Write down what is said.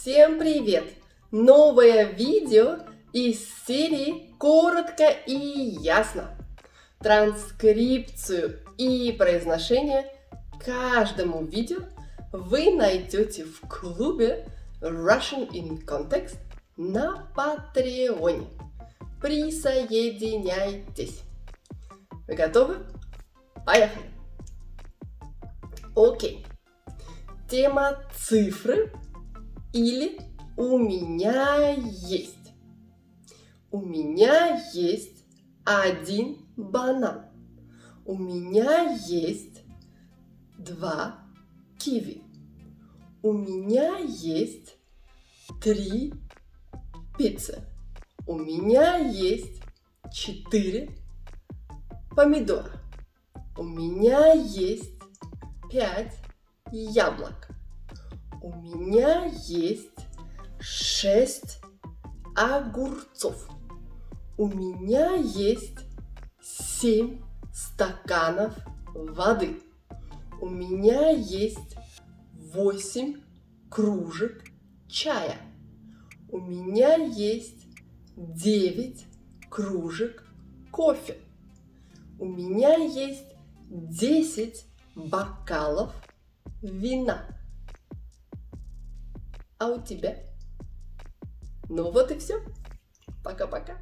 Всем привет! Новое видео из серии «Коротко и ясно». Транскрипцию и произношение каждому видео вы найдете в клубе Russian in Context на Патреоне. Присоединяйтесь! Вы готовы? Поехали! Окей. Тема цифры или у меня есть. У меня есть один банан. У меня есть два киви. У меня есть три пиццы. У меня есть четыре помидора. У меня есть пять яблок. У меня есть шесть огурцов. У меня есть семь стаканов воды. У меня есть восемь кружек чая. У меня есть девять кружек кофе. У меня есть десять бокалов вина. А у тебя? Ну вот и все. Пока-пока.